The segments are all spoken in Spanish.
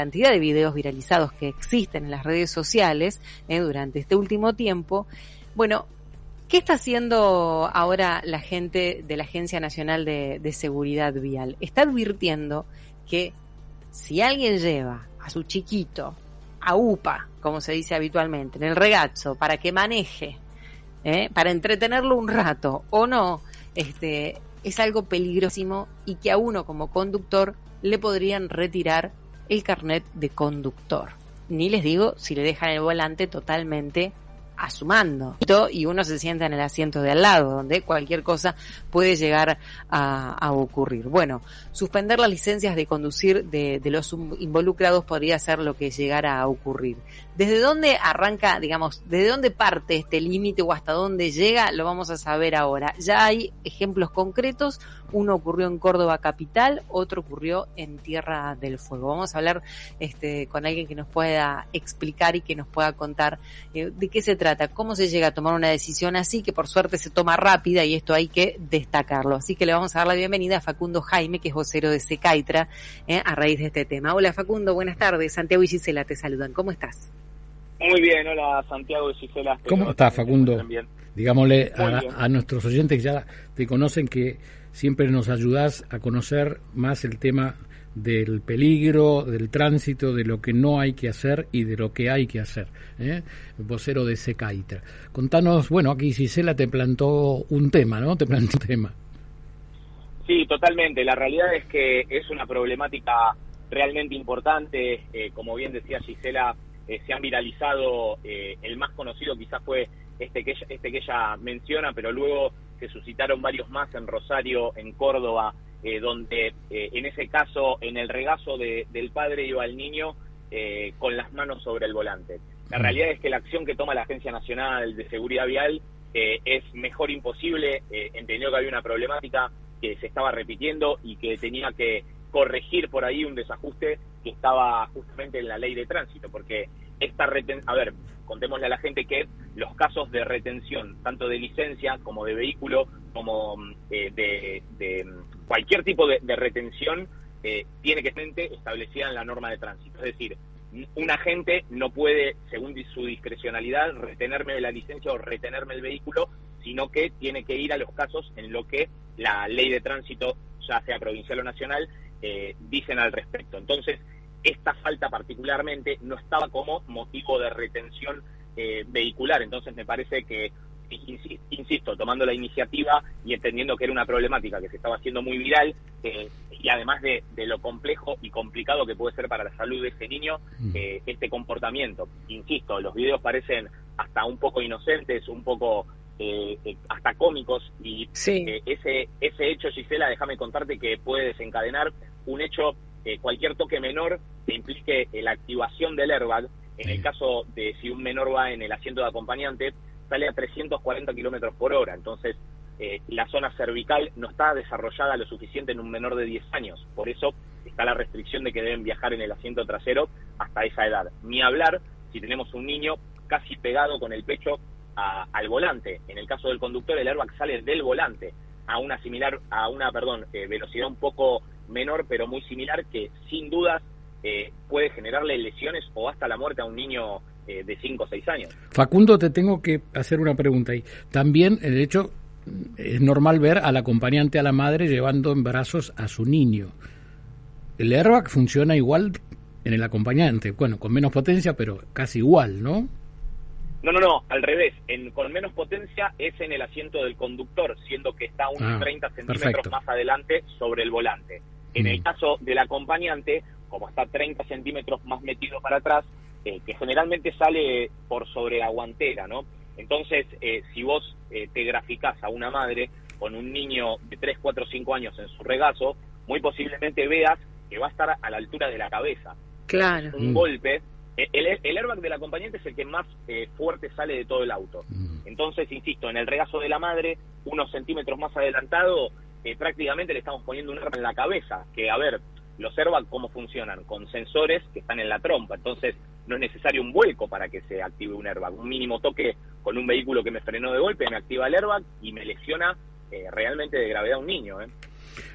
cantidad de videos viralizados que existen en las redes sociales eh, durante este último tiempo. Bueno, ¿qué está haciendo ahora la gente de la Agencia Nacional de, de Seguridad Vial? Está advirtiendo que si alguien lleva a su chiquito a UPA, como se dice habitualmente, en el regazo, para que maneje, eh, para entretenerlo un rato o no, este, es algo peligrosísimo y que a uno como conductor le podrían retirar el carnet de conductor. Ni les digo si le dejan el volante totalmente a su mando. Y uno se sienta en el asiento de al lado, donde cualquier cosa puede llegar a, ocurrir. Bueno, suspender las licencias de conducir de, de, los involucrados podría ser lo que llegara a ocurrir. ¿Desde dónde arranca, digamos, desde dónde parte este límite o hasta dónde llega? Lo vamos a saber ahora. Ya hay ejemplos concretos. Uno ocurrió en Córdoba capital, otro ocurrió en Tierra del Fuego. Vamos a hablar este, con alguien que nos pueda explicar y que nos pueda contar eh, de qué se trata, cómo se llega a tomar una decisión así, que por suerte se toma rápida y esto hay que destacarlo. Así que le vamos a dar la bienvenida a Facundo Jaime, que es vocero de Secaitra, eh, a raíz de este tema. Hola Facundo, buenas tardes. Santiago y Gisela te saludan. ¿Cómo estás? Muy bien, hola Santiago y Gisela. ¿Cómo estás, Facundo? Digámosle a, nuestros oyentes que ya te conocen que siempre nos ayudas a conocer más el tema del peligro, del tránsito, de lo que no hay que hacer y de lo que hay que hacer. ¿eh? Vocero de Secaitra. Contanos, bueno, aquí Gisela te plantó un tema, ¿no? Te plantó un tema. Sí, totalmente. La realidad es que es una problemática realmente importante. Eh, como bien decía Gisela, eh, se han viralizado, el más conocido quizás fue este que, ella, este que ella menciona, pero luego se suscitaron varios más en Rosario, en Córdoba, eh, donde en ese caso en el regazo del padre iba el niño con las manos sobre el volante. La realidad es que la acción que toma la Agencia Nacional de Seguridad Vial es mejor imposible, entendió que había una problemática que se estaba repitiendo y que tenía que corregir por ahí un desajuste que estaba justamente en la ley de tránsito, porque esta retención, a ver, contémosle a la gente que los casos de retención, tanto de licencia como de vehículo, como eh, de, cualquier tipo de, retención, eh, tiene que estar establecida en la norma de tránsito. Es decir, un agente no puede, según su discrecionalidad, retenerme la licencia o retenerme el vehículo, sino que tiene que ir a los casos en lo que la ley de tránsito, ya sea provincial o nacional, eh, dicen al respecto. Entonces, esta falta particularmente no estaba como motivo de retención eh, vehicular. Entonces me parece que, insisto, tomando la iniciativa y entendiendo que era una problemática que se estaba haciendo muy viral eh, y además de, lo complejo y complicado que puede ser para la salud de ese niño, mm. eh, este comportamiento. Insisto, los videos parecen hasta un poco inocentes, un poco hasta cómicos y ese, ese hecho, Gisela, déjame contarte que puede desencadenar un hecho cualquier toque menor que implique la activación del airbag, en el caso de si un menor va en el asiento de acompañante, sale a 340 kilómetros por hora. Entonces, eh, la zona cervical no está desarrollada lo suficiente en un menor de 10 años. Por eso está la restricción de que deben viajar en el asiento trasero hasta esa edad. Ni hablar si tenemos un niño casi pegado con el pecho al volante. En el caso del conductor, el airbag sale del volante a una similar, a una, perdón, eh, velocidad un poco menor, pero muy similar, que sin dudas eh, puede generarle lesiones o hasta la muerte a un niño eh, de 5 o 6 años. Facundo, te tengo que hacer una pregunta ahí. También, el hecho, es normal ver al acompañante a la madre llevando en brazos a su niño. El airbag funciona igual en el acompañante, bueno, con menos potencia, pero casi igual, ¿no? No, no, no, al revés. En, con menos potencia es en el asiento del conductor, siendo que está unos 30 ah, centímetros más adelante sobre el volante. En el mm. caso del acompañante, como está 30 centímetros más metido para atrás, eh, que generalmente sale por sobre aguantera, ¿no? Entonces, eh, si vos eh, te graficás a una madre con un niño de 3, 4, 5 años en su regazo, muy posiblemente veas que va a estar a la altura de la cabeza. Claro. Un golpe. El, el, airbag del acompañante es el que más fuerte sale de todo el auto. Mm. Entonces, insisto, en el regazo de la madre, unos centímetros más adelantado, prácticamente le estamos poniendo un airbag en la cabeza, que, a ver, los airbags, ¿cómo funcionan? Con sensores que están en la trompa. Entonces, no es necesario un vuelco para que se active un airbag. Un mínimo toque con un vehículo que me frenó de golpe me activa el airbag y me lesiona eh, realmente de gravedad a un niño. ¿eh?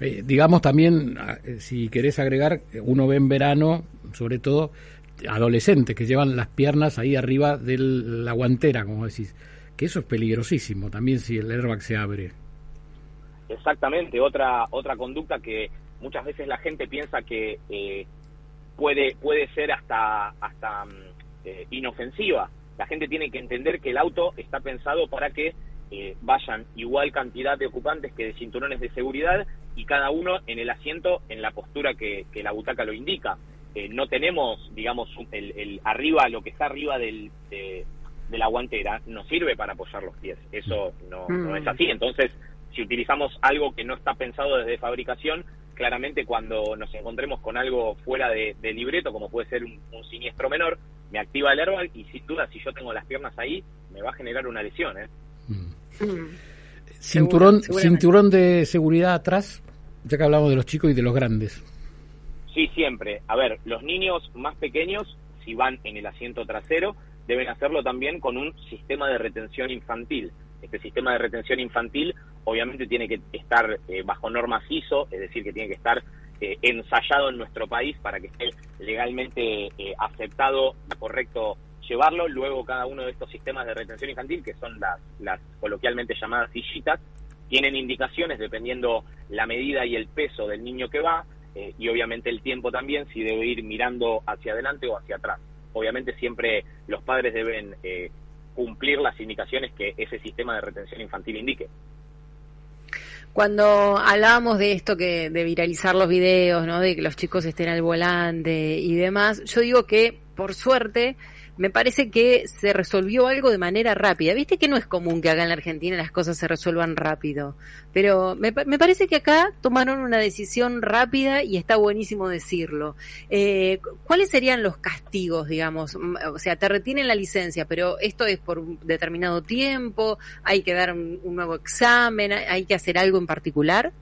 Eh, digamos también, ah, eh, si querés agregar, uno ve en verano, sobre todo, adolescentes que llevan las piernas ahí arriba de la guantera, como decís, que eso es peligrosísimo también si el airbag se abre. Exactamente, otra otra conducta que muchas veces la gente piensa que eh, puede puede ser hasta hasta mm, eh, inofensiva. La gente tiene que entender que el auto está pensado para que eh, vayan igual cantidad de ocupantes que de cinturones de seguridad y cada uno en el asiento en la postura que, la butaca lo indica. no tenemos, digamos, el, arriba, lo que está arriba del, de, la guantera, no sirve para apoyar los pies. Eso no, no es mm. así. Entonces, si utilizamos algo que no está pensado desde fabricación, claramente cuando nos encontremos con algo fuera de, libreto, como puede ser un, siniestro menor, me activa el airbag y sin duda si yo tengo las piernas ahí, me va a generar una lesión. ¿eh? Mm. Cinturón, cinturón de seguridad atrás, ya que hablamos de los chicos y de los grandes. Sí, siempre. A ver, los niños más pequeños, si van en el asiento trasero, deben hacerlo también con un sistema de retención infantil. Este sistema de retención infantil obviamente tiene que estar eh, bajo normas ISO, es decir, que tiene que estar eh, ensayado en nuestro país para que esté legalmente eh, aceptado correcto llevarlo. Luego cada uno de estos sistemas de retención infantil, que son las, las coloquialmente llamadas sillitas, tienen indicaciones dependiendo la medida y el peso del niño que va y obviamente el tiempo también, si debe ir mirando hacia adelante o hacia atrás. Obviamente siempre los padres deben cumplir las indicaciones que ese sistema de retención infantil indique. Cuando hablábamos de esto que de viralizar los videos, ¿no? De que los chicos estén al volante y demás, yo digo que por suerte me parece que se resolvió algo de manera rápida. Viste que no es común que acá en la Argentina las cosas se resuelvan rápido, pero me, parece que acá tomaron una decisión rápida y está buenísimo decirlo. Eh, ¿Cuáles serían los castigos, digamos? O sea, te retienen la licencia, pero esto es por un determinado tiempo, hay que dar un, nuevo examen, hay que hacer algo en particular.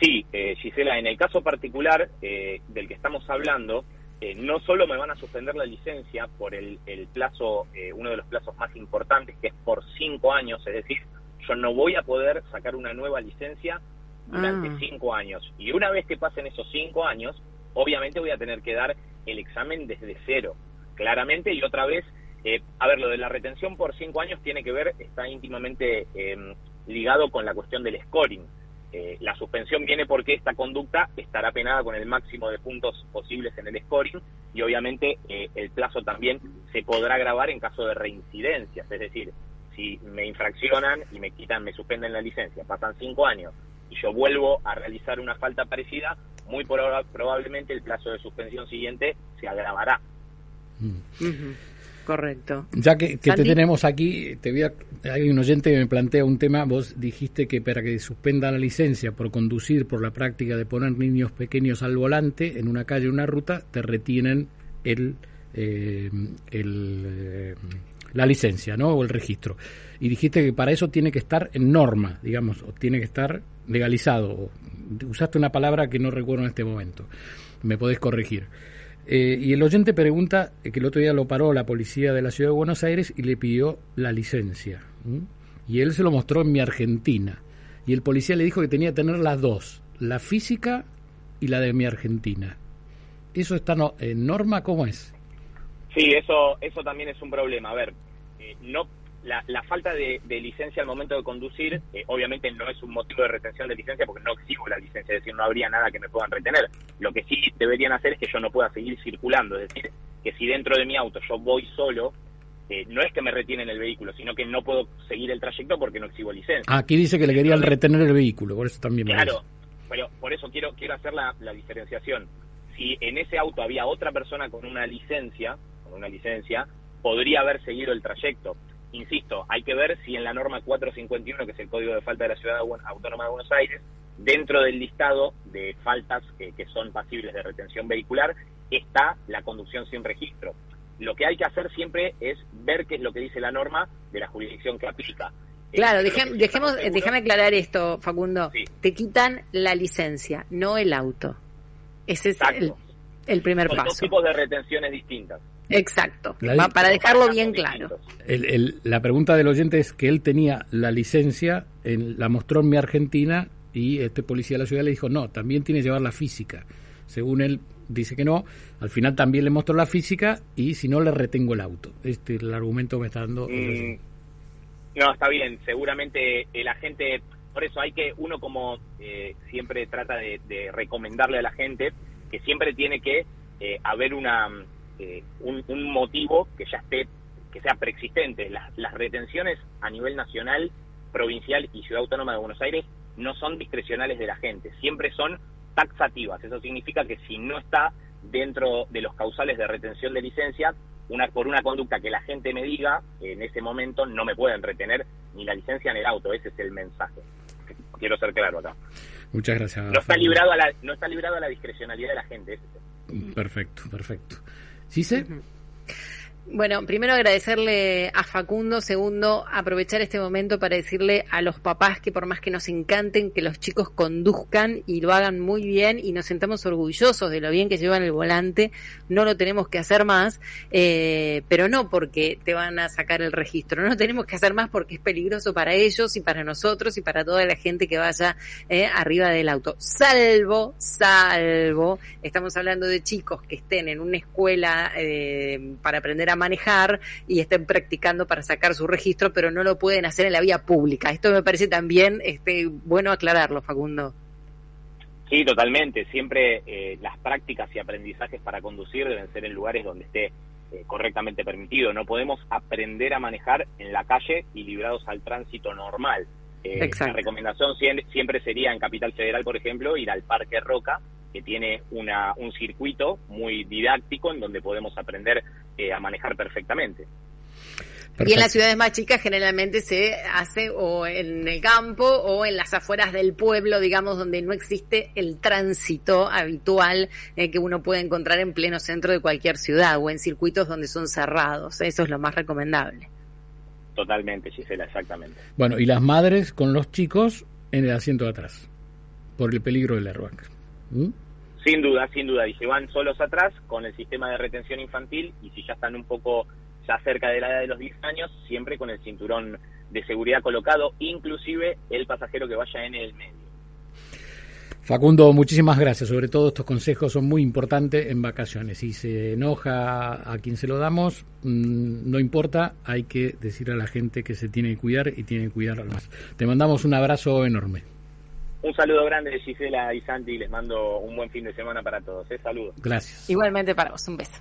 Sí, eh, Gisela, en el caso particular eh, del que estamos hablando, eh, no solo me van a suspender la licencia por el, plazo, eh, uno de los plazos más importantes, que es por cinco años, es decir, yo no voy a poder sacar una nueva licencia durante ah. cinco años. Y una vez que pasen esos cinco años, obviamente voy a tener que dar el examen desde cero, claramente, y otra vez, eh, a ver, lo de la retención por cinco años tiene que ver, está íntimamente em, ligado con la cuestión del scoring. Eh, la suspensión viene porque esta conducta estará penada con el máximo de puntos posibles en el scoring y obviamente eh, el plazo también se podrá grabar en caso de reincidencias, es decir, si me infraccionan y me quitan, me suspenden la licencia, pasan cinco años y yo vuelvo a realizar una falta parecida, muy probablemente el plazo de suspensión siguiente se agravará. Mm. Correcto. Ya que, te tenemos aquí, te voy hay un oyente que me plantea un tema. Vos dijiste que para que suspenda la licencia por conducir por la práctica de poner niños pequeños al volante en una calle o una ruta, te retienen el, eh, el eh, la licencia, ¿no? O el registro. Y dijiste que para eso tiene que estar en norma, digamos, o tiene que estar legalizado. Usaste una palabra que no recuerdo en este momento. Me podés corregir. Eh, y el oyente pregunta que el otro día lo paró la policía de la ciudad de Buenos Aires y le pidió la licencia. Y él se lo mostró en mi Argentina. Y el policía le dijo que tenía que tener las dos, la física y la de mi Argentina. ¿Eso está en norma? ¿Cómo es? Sí, eso, eso también es un problema. A ver, eh, no la, falta de, licencia al momento de conducir, eh, obviamente no es un motivo de retención de licencia porque no exijo la licencia, es decir, no habría nada que me puedan retener. Lo que sí deberían hacer es que yo no pueda seguir circulando, es decir, que si dentro de mi auto yo voy solo, eh, no es que me retienen el vehículo, sino que no puedo seguir el trayecto porque no exhibo licencia. Aquí dice que le querían retener el vehículo, por eso también me Claro, pero por eso quiero, quiero hacer la, la diferenciación. Si en ese auto había otra persona con una licencia, con una licencia, podría haber seguido el trayecto insisto, hay que ver si en la norma 451, que es el Código de Falta de la Ciudad Autónoma de Buenos Aires, dentro del listado de faltas que, son pasibles de retención vehicular, está la conducción sin registro. Lo que hay que hacer siempre es ver qué es lo que dice la norma de la jurisdicción que aplica. Claro, dejemos, déjame aclarar esto, Facundo. Te quitan la licencia, no el auto. Ese es el, primer paso. Dos tipos de retenciones distintas. Exacto, para dejarlo bien claro. la pregunta del oyente es que él tenía la licencia, en, la mostró en mi Argentina y este policía de la ciudad le dijo, no, también tiene que llevar la física. Según él dice que no, al final también le mostró la física y si no le retengo el auto. Este el argumento me está dando. Mm, no, está bien, seguramente el agente, por eso hay que, uno como eh, siempre trata de, recomendarle a la gente, que siempre tiene que eh, haber una eh, un, motivo que ya esté, que sea preexistente. Las, las retenciones a nivel nacional, provincial y ciudad autónoma de Buenos Aires no son discrecionales de la gente, siempre son taxativas. Eso significa que si no está dentro de los causales de retención de licencia, una, por una conducta que la gente me diga, en ese momento no me pueden retener ni la licencia ni el auto. Ese es el mensaje. Quiero ser claro acá. Muchas gracias. No está librado a la, no está librado a la discrecionalidad de la gente. Perfecto, perfecto. ¿Sí sé? Bueno, primero agradecerle a Facundo, segundo aprovechar este momento para decirle a los papás que por más que nos encanten que los chicos conduzcan y lo hagan muy bien y nos sentamos orgullosos de lo bien que llevan el volante, no lo tenemos que hacer más, eh, pero no porque te van a sacar el registro, no lo tenemos que hacer más porque es peligroso para ellos y para nosotros y para toda la gente que vaya eh, arriba del auto, salvo, salvo, estamos hablando de chicos que estén en una escuela eh, para aprender a manejar y estén practicando para sacar su registro, pero no lo pueden hacer en la vía pública. Esto me parece también este, bueno aclararlo, Facundo. Sí, totalmente. Siempre eh, las prácticas y aprendizajes para conducir deben ser en lugares donde esté eh, correctamente permitido. No podemos aprender a manejar en la calle y librados al tránsito normal. Eh, la recomendación siempre sería en Capital Federal, por ejemplo, ir al Parque Roca, que tiene una, un circuito muy didáctico en donde podemos aprender eh, a manejar perfectamente. Y en las ciudades más chicas generalmente se hace o en el campo o en las afueras del pueblo, digamos, donde no existe el tránsito habitual eh, que uno puede encontrar en pleno centro de cualquier ciudad o en circuitos donde son cerrados. Eso es lo más recomendable. Totalmente, Gisela, exactamente. Bueno, y las madres con los chicos en el asiento de atrás, por el peligro del airbag. ¿Mm? Sin duda, sin duda. Y se van solos atrás con el sistema de retención infantil y si ya están un poco ya cerca de la edad de los 10 años, siempre con el cinturón de seguridad colocado, inclusive el pasajero que vaya en el medio. Facundo, muchísimas gracias. Sobre todo estos consejos son muy importantes en vacaciones. Si se enoja a quien se lo damos, mm, no importa, hay que decir a la gente que se tiene que cuidar y tiene que cuidar más. Te mandamos un abrazo enorme. Un saludo grande de Gisela y Santi y les mando un buen fin de semana para todos. ¿eh? Saludos. Gracias. Igualmente para vos. Un beso.